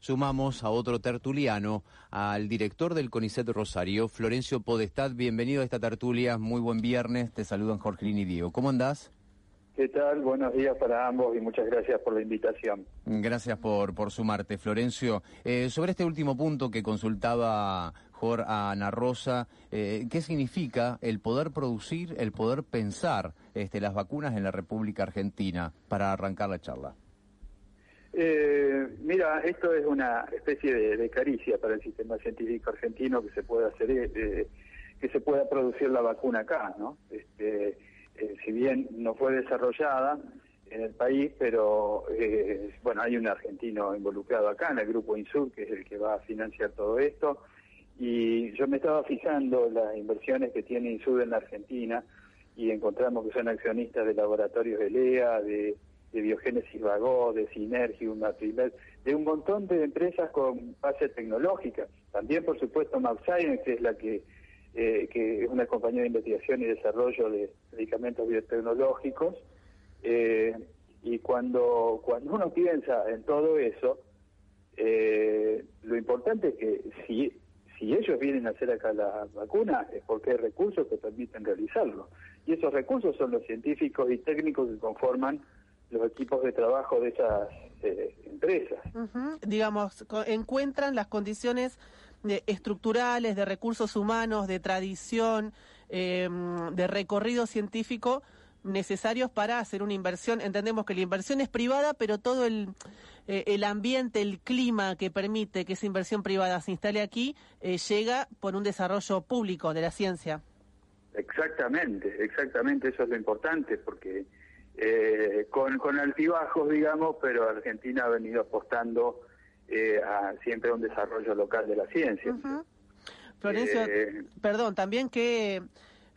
Sumamos a otro tertuliano, al director del CONICET Rosario, Florencio Podestad. Bienvenido a esta tertulia. Muy buen viernes. Te saludan Jorgelín y Diego. ¿Cómo andás? ¿Qué tal? Buenos días para ambos y muchas gracias por la invitación. Gracias por, por sumarte, Florencio. Eh, sobre este último punto que consultaba Jorge a Ana Rosa, eh, ¿qué significa el poder producir, el poder pensar este, las vacunas en la República Argentina para arrancar la charla? Eh, mira, esto es una especie de, caricia para el sistema científico argentino que se pueda hacer, eh, que se pueda producir la vacuna acá, ¿no? Este, eh, si bien no fue desarrollada en el país, pero eh, bueno, hay un argentino involucrado acá en el grupo Insur, que es el que va a financiar todo esto, y yo me estaba fijando las inversiones que tiene Insur en la Argentina y encontramos que son accionistas de laboratorios de LEA, de de Biogénesis Vagó, de Synergium, de un montón de empresas con base tecnológica. También, por supuesto, MapScience, que es la que, eh, que es una compañía de investigación y desarrollo de medicamentos biotecnológicos. Eh, y cuando, cuando uno piensa en todo eso, eh, lo importante es que si, si ellos vienen a hacer acá la vacuna es porque hay recursos que permiten realizarlo. Y esos recursos son los científicos y técnicos que conforman los equipos de trabajo de esas eh, empresas. Digamos, encuentran las condiciones estructurales, de recursos humanos, de tradición, em, de recorrido científico necesarios para hacer una inversión. Entendemos que la inversión es privada, pero todo el, eh, el ambiente, el clima que permite que esa inversión privada se instale aquí, eh, llega por un desarrollo público de la ciencia. Exactamente, exactamente, eso es lo importante, porque eh, con, con altibajos, digamos, pero Argentina ha venido apostando eh, a siempre a un desarrollo local de la ciencia. Florencio, eh, perdón, también que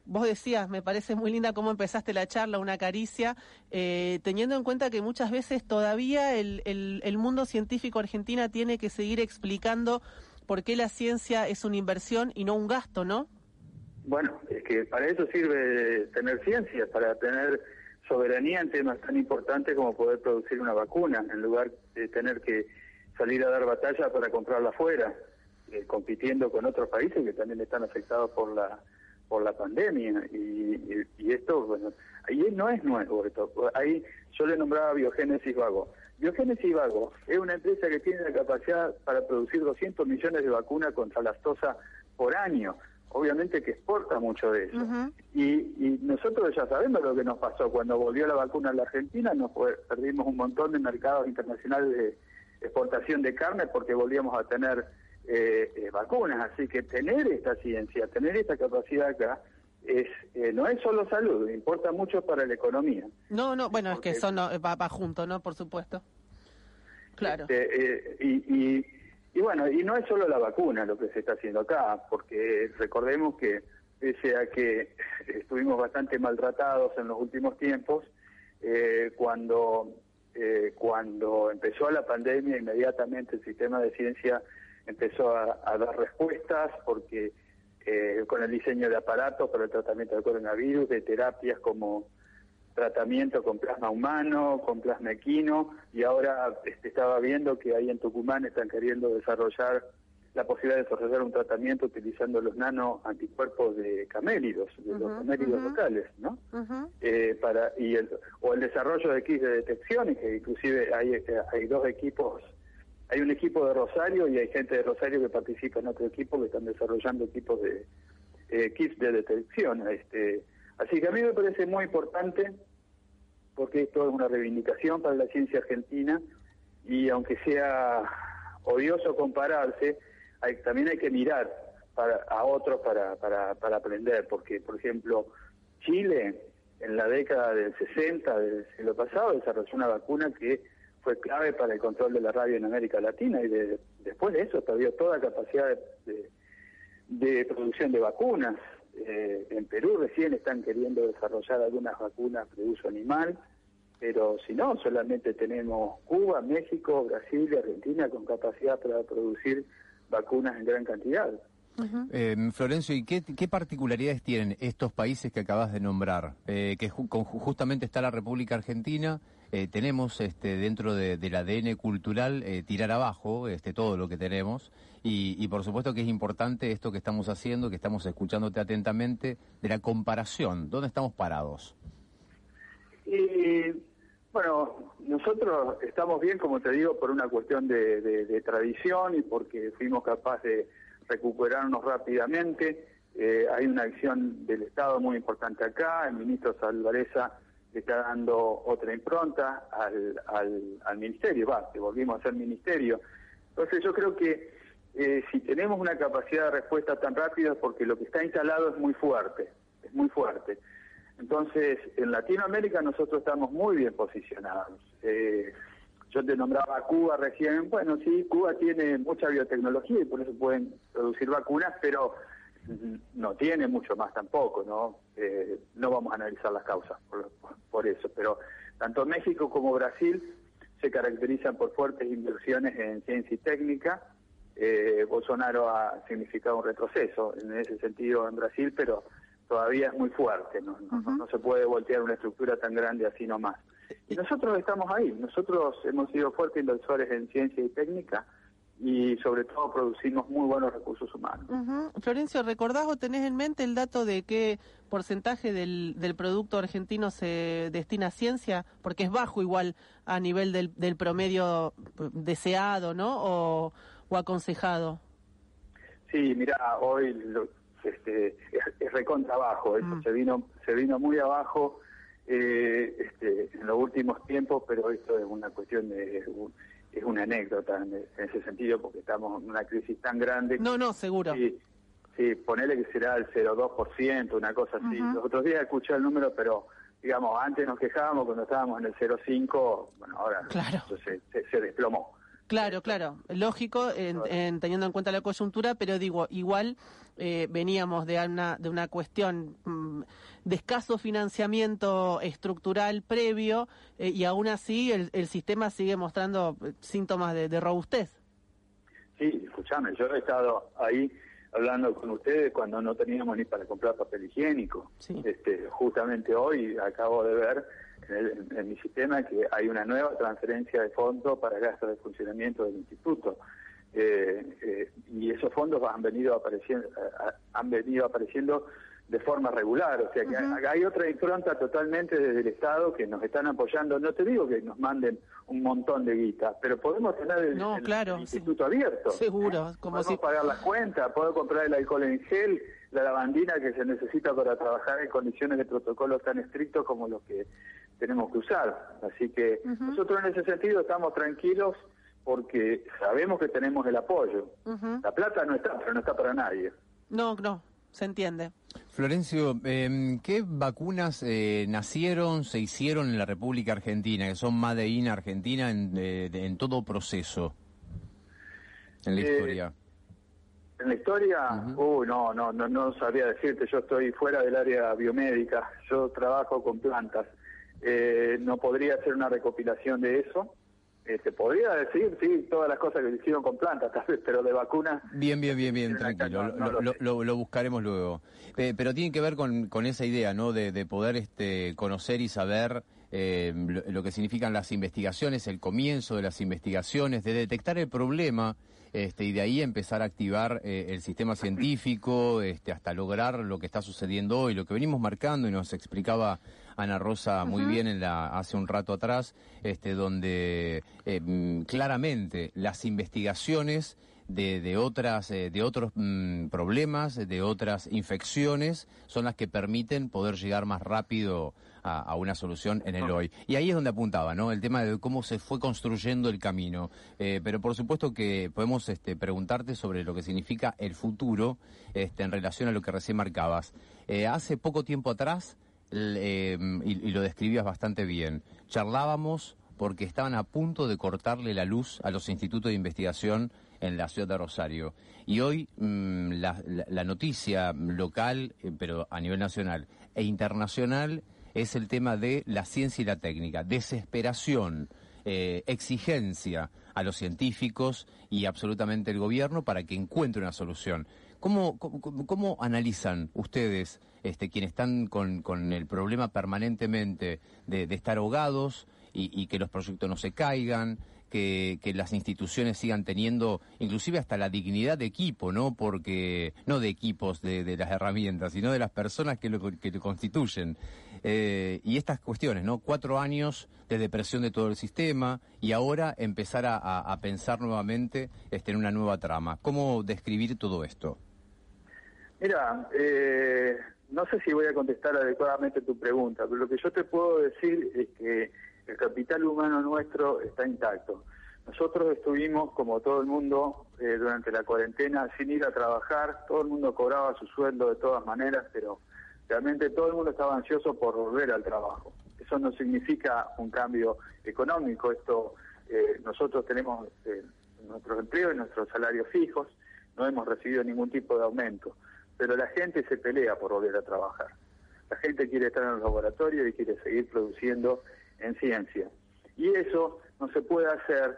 vos decías, me parece muy linda cómo empezaste la charla, una caricia, teniendo en cuenta que muchas veces todavía el, el, el mundo científico argentina tiene que seguir explicando por qué la ciencia es una inversión y no un gasto, ¿no? Bueno, es que para eso sirve tener ciencia, para tener soberanía en temas tan importantes como poder producir una vacuna, en lugar de tener que salir a dar batalla para comprarla afuera, eh, compitiendo con otros países que también están afectados por la por la pandemia. Y, y, esto bueno ahí no es nuevo esto. Ahí yo le nombraba Biogénesis Vago. Biogénesis Vago es una empresa que tiene la capacidad para producir 200 millones de vacunas contra la tosa por año obviamente que exporta mucho de eso. y, nosotros ya sabemos lo que nos pasó. Cuando volvió la vacuna a la Argentina, nos perdimos un montón de mercados internacionales de exportación de carne porque volvíamos a tener eh, eh, vacunas. Así que tener esta ciencia, tener esta capacidad acá, es eh, no es solo salud, importa mucho para la economía. No, no, bueno, es que eso no, va, va junto, ¿no? Por supuesto. Claro. Este, y y bueno, y no es solo la vacuna lo que se está haciendo acá, porque recordemos que pese a que estuvimos bastante maltratados en los últimos tiempos, eh, cuando, eh, cuando empezó la pandemia, inmediatamente el sistema de ciencia empezó a, dar respuestas, porque eh, con el diseño de aparatos para el tratamiento del coronavirus, de terapias como tratamiento con plasma humano, con plasma equino, y ahora este, estaba viendo que ahí en Tucumán están queriendo desarrollar la posibilidad de desarrollar un tratamiento utilizando los nano anticuerpos de camélidos, de los camélidos locales, ¿no? eh, para y el, o el desarrollo de kits de detección, que inclusive hay, eh, hay dos equipos, hay un equipo de Rosario y hay gente de Rosario que participa en otro equipo que están desarrollando equipos de eh, kits de detección, este. Así que a mí me parece muy importante porque esto es una reivindicación para la ciencia argentina y aunque sea odioso compararse, también hay que mirar para, a otros para, para, para aprender, porque por ejemplo Chile en la década del 60 del siglo pasado desarrolló una vacuna que fue clave para el control de la radio en América Latina y de, después de eso perdió toda capacidad de, producción de vacunas. Eh, en Perú recién están queriendo desarrollar algunas vacunas de uso animal, pero si no, solamente tenemos Cuba, México, Brasil y Argentina con capacidad para producir vacunas en gran cantidad. Eh, Florencio, ¿y qué, particularidades tienen estos países que acabas de nombrar? Eh, que justamente está la República Argentina, eh, tenemos este, dentro del ADN cultural tirar abajo este, todo lo que tenemos y, por supuesto que es importante esto que estamos haciendo, que estamos escuchándote atentamente, de la comparación. ¿Dónde estamos parados? bueno, nosotros estamos bien, como te digo, por una cuestión de tradición y porque fuimos capaces de recuperarnos rápidamente. Eh, hay una acción del Estado muy importante acá, el ministro Salvareza le está dando otra impronta al, al, ministerio, va, que volvimos a ser ministerio. Entonces yo creo que eh, si tenemos una capacidad de respuesta tan rápida es porque lo que está instalado es muy fuerte, es muy fuerte. Entonces, en Latinoamérica nosotros estamos muy bien posicionados. Eh, yo te nombraba Cuba recién, bueno, sí, Cuba tiene mucha biotecnología y por eso pueden producir vacunas, pero no tiene mucho más tampoco, ¿no? Eh, no vamos a analizar las causas eso, pero tanto México como Brasil se caracterizan por fuertes inversiones en ciencia y técnica. Eh, Bolsonaro ha significado un retroceso en ese sentido en Brasil, pero todavía es muy fuerte, no, no se puede voltear una estructura tan grande así nomás. Y nosotros estamos ahí, nosotros hemos sido fuertes inversores en ciencia y técnica y sobre todo producimos muy buenos recursos humanos. Florencio, ¿recordás o tenés en mente el dato de qué porcentaje del, del producto argentino se destina a ciencia? Porque es bajo igual a nivel del, del promedio deseado, ¿no? O, aconsejado. Sí, mira, hoy este, es, recontra bajo, mm. se vino se vino muy abajo eh, este, en los últimos tiempos, pero esto es una cuestión de es una anécdota en, ese sentido porque estamos en una crisis tan grande. No, no, seguro. Sí, sí ponele que será el 0,2%, una cosa así. Los otros días escuché el número, pero digamos, antes nos quejábamos cuando estábamos en el 0,5, bueno, ahora se desplomó. Claro, claro, lógico, en, teniendo en cuenta la coyuntura, pero digo, igual eh, veníamos de una, de una cuestión mm, de escaso financiamiento estructural previo eh, y aún así el, el, sistema sigue mostrando eh, síntomas de, robustez. Sí, escúchame, yo he estado ahí hablando con ustedes cuando no teníamos ni para comprar papel higiénico. Este, justamente hoy acabo de ver en, mi sistema que hay una nueva transferencia de fondos para gastos de funcionamiento del instituto. Eh, eh, y esos fondos han venido apareciendo han venido apareciendo de forma regular, o sea que hay otra impronta totalmente desde el Estado que nos están apoyando. No te digo que nos manden un montón de guita, pero podemos tener el, instituto abierto. Seguro, como podemos pagar las cuentas, puedo comprar el alcohol en gel, la lavandina que se necesita para trabajar en condiciones de protocolo tan estrictos como los que tenemos que usar. Así que nosotros en ese sentido estamos tranquilos porque sabemos que tenemos el apoyo. La plata no está, pero no está para nadie. No, no, se entiende. Florencio, eh, ¿qué vacunas eh, nacieron, se hicieron en la República Argentina, que son Made in Argentina en, en todo proceso, en la eh, historia? En la historia, uh, no, no, no, no sabría decirte, yo estoy fuera del área biomédica, yo trabajo con plantas. Eh, no podría hacer una recopilación de eso. Eh, se podría decir, sí, todas las cosas que se hicieron con plantas, tal vez, pero de vacunas. Bien, bien, bien, bien, tranquilo, lo, buscaremos luego. Eh, pero tiene que ver con, con esa idea, ¿no? De, de poder este, conocer y saber eh, lo, que significan las investigaciones, el comienzo de las investigaciones, de detectar el problema este, y de ahí empezar a activar el sistema científico este, hasta lograr lo que está sucediendo hoy, lo que venimos marcando y nos explicaba Ana Rosa muy bien en la, hace un rato atrás, este, donde eh, mm, claramente las investigaciones de, de otras eh, de otros mm, problemas, de otras infecciones, son las que permiten poder llegar más rápido a, una solución en el hoy. Y ahí es donde apuntaba, ¿no? El tema de cómo se fue construyendo el camino. Eh, pero por supuesto que podemos este, preguntarte sobre lo que significa el futuro este, en relación a lo que recién marcabas. hace poco tiempo atrás Em, y, lo describías bastante bien. Charlábamos porque estaban a punto de cortarle la luz a los institutos de investigación en la ciudad de Rosario. Y hoy mm, la, noticia local, eh, pero a nivel nacional e internacional, es el tema de la ciencia y la técnica, desesperación, eh, exigencia a los científicos y absolutamente el gobierno para que encuentre una solución. ¿Cómo, cómo, analizan ustedes, este, quienes están con, el problema permanentemente de, estar ahogados y, que los proyectos no se caigan, que, las instituciones sigan teniendo inclusive hasta la dignidad de equipo, ¿no? Porque, no de equipos de, las herramientas, sino de las personas que lo, que lo constituyen. Eh, y estas cuestiones, ¿no? Cuatro años de depresión de todo el sistema y ahora empezar a, pensar nuevamente este, en una nueva trama. ¿Cómo describir todo esto? Mira, eh, no sé si voy a contestar adecuadamente tu pregunta, pero lo que yo te puedo decir es que el capital humano nuestro está intacto. Nosotros estuvimos, como todo el mundo, eh, durante la cuarentena sin ir a trabajar, todo el mundo cobraba su sueldo de todas maneras, pero realmente todo el mundo estaba ansioso por volver al trabajo. Eso no significa un cambio económico, esto eh, nosotros tenemos eh, nuestros empleos y nuestros salarios fijos, no hemos recibido ningún tipo de aumento, pero la gente se pelea por volver a trabajar. La gente quiere estar en el laboratorio y quiere seguir produciendo en ciencia. Y eso no se puede hacer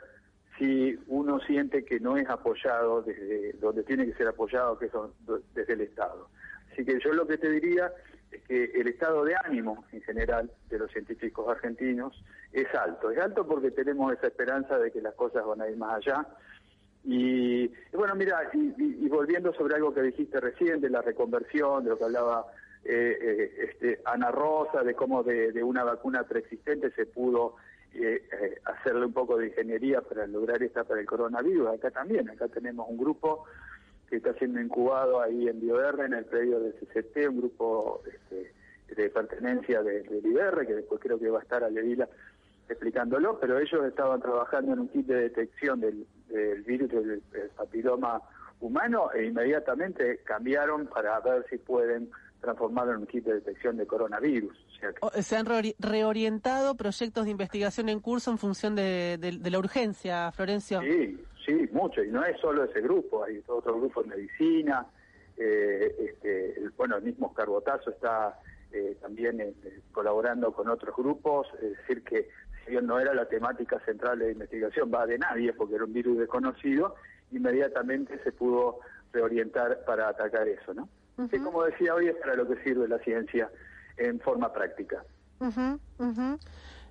si uno siente que no es apoyado desde donde tiene que ser apoyado, que es desde el Estado. Así que yo lo que te diría es que el estado de ánimo en general de los científicos argentinos es alto. Es alto porque tenemos esa esperanza de que las cosas van a ir más allá. Y, bueno, mira, y, volviendo sobre algo que dijiste recién, de la reconversión, de lo que hablaba este, Ana Rosa, de cómo de, una vacuna preexistente se pudo eh, hacerle un poco de ingeniería para lograr esta para el coronavirus. Acá también, acá tenemos un grupo que está siendo incubado ahí en BioR, en el predio del CCT, un grupo este, de pertenencia de, del que después creo que va a estar a Levila explicándolo, pero ellos estaban trabajando en un kit de detección del, virus del, papiloma humano e inmediatamente cambiaron para ver si pueden transformarlo en un kit de detección de coronavirus. Se han reorientado proyectos de investigación en curso en función de, de la urgencia, Florencio. Sí, Sí, mucho, y no es solo ese grupo, hay otro grupo de medicina, eh, este, el, bueno, el mismo Carbotazo está eh, también eh, colaborando con otros grupos, es decir, que si bien no era la temática central de investigación, va de nadie, porque era un virus desconocido, inmediatamente se pudo reorientar para atacar eso, ¿no? Y como decía hoy, es para lo que sirve la ciencia en forma práctica.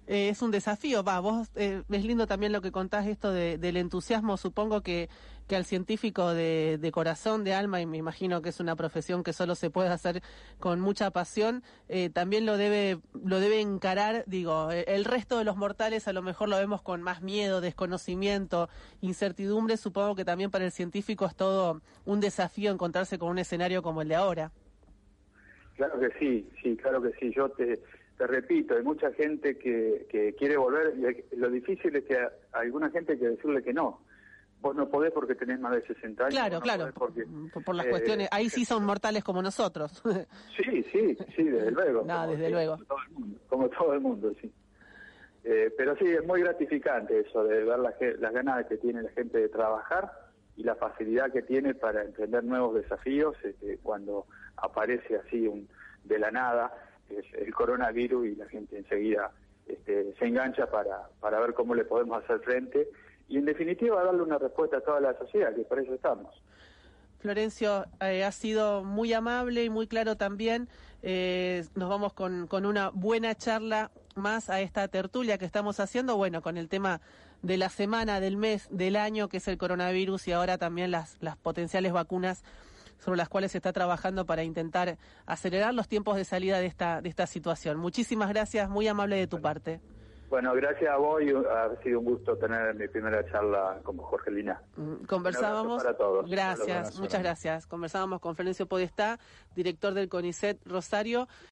Eh, es un desafío. Va, vos eh, es lindo también lo que contás esto del entusiasmo. Supongo que, que al científico de, corazón, de alma, y me imagino que es una profesión que solo se puede hacer con mucha pasión, eh, también lo debe, lo debe encarar. Digo, el resto de los mortales a lo mejor lo vemos con más miedo, desconocimiento, incertidumbre. Supongo que también para el científico es todo un desafío encontrarse con un escenario como el de ahora. Claro que sí, sí, claro que sí. Yo te te repito, hay mucha gente que, que quiere volver y lo difícil es que a, alguna gente hay que decirle que no. Vos no podés porque tenés más de 60 años. Claro, claro. por, las cuestiones. Ahí sí son mortales como nosotros. sí, sí, sí, desde luego. No, desde luego. Como todo, el mundo, sí. Eh, pero sí, es muy gratificante eso de ver las, las ganas que tiene la gente de trabajar y la facilidad que tiene para emprender nuevos desafíos este, cuando aparece así un, de la nada es el coronavirus y la gente enseguida este, se engancha para, para ver cómo le podemos hacer frente y en definitiva darle una respuesta a toda la sociedad, que para eso estamos. Florencio, eh, ha sido muy amable y muy claro también. Eh, nos vamos con, con una buena charla más a esta tertulia que estamos haciendo, bueno, con el tema de la semana, del mes, del año, que es el coronavirus y ahora también las, las potenciales vacunas sobre las cuales se está trabajando para intentar acelerar los tiempos de salida de esta, de esta situación. Muchísimas gracias, muy amable de tu parte. Bueno, gracias a vos y ha sido un gusto tener mi primera charla con Jorge Lina. Mm, conversábamos. Para todos. Gracias, muchas gracias. Conversábamos con Florencio Podestá, director del CONICET Rosario.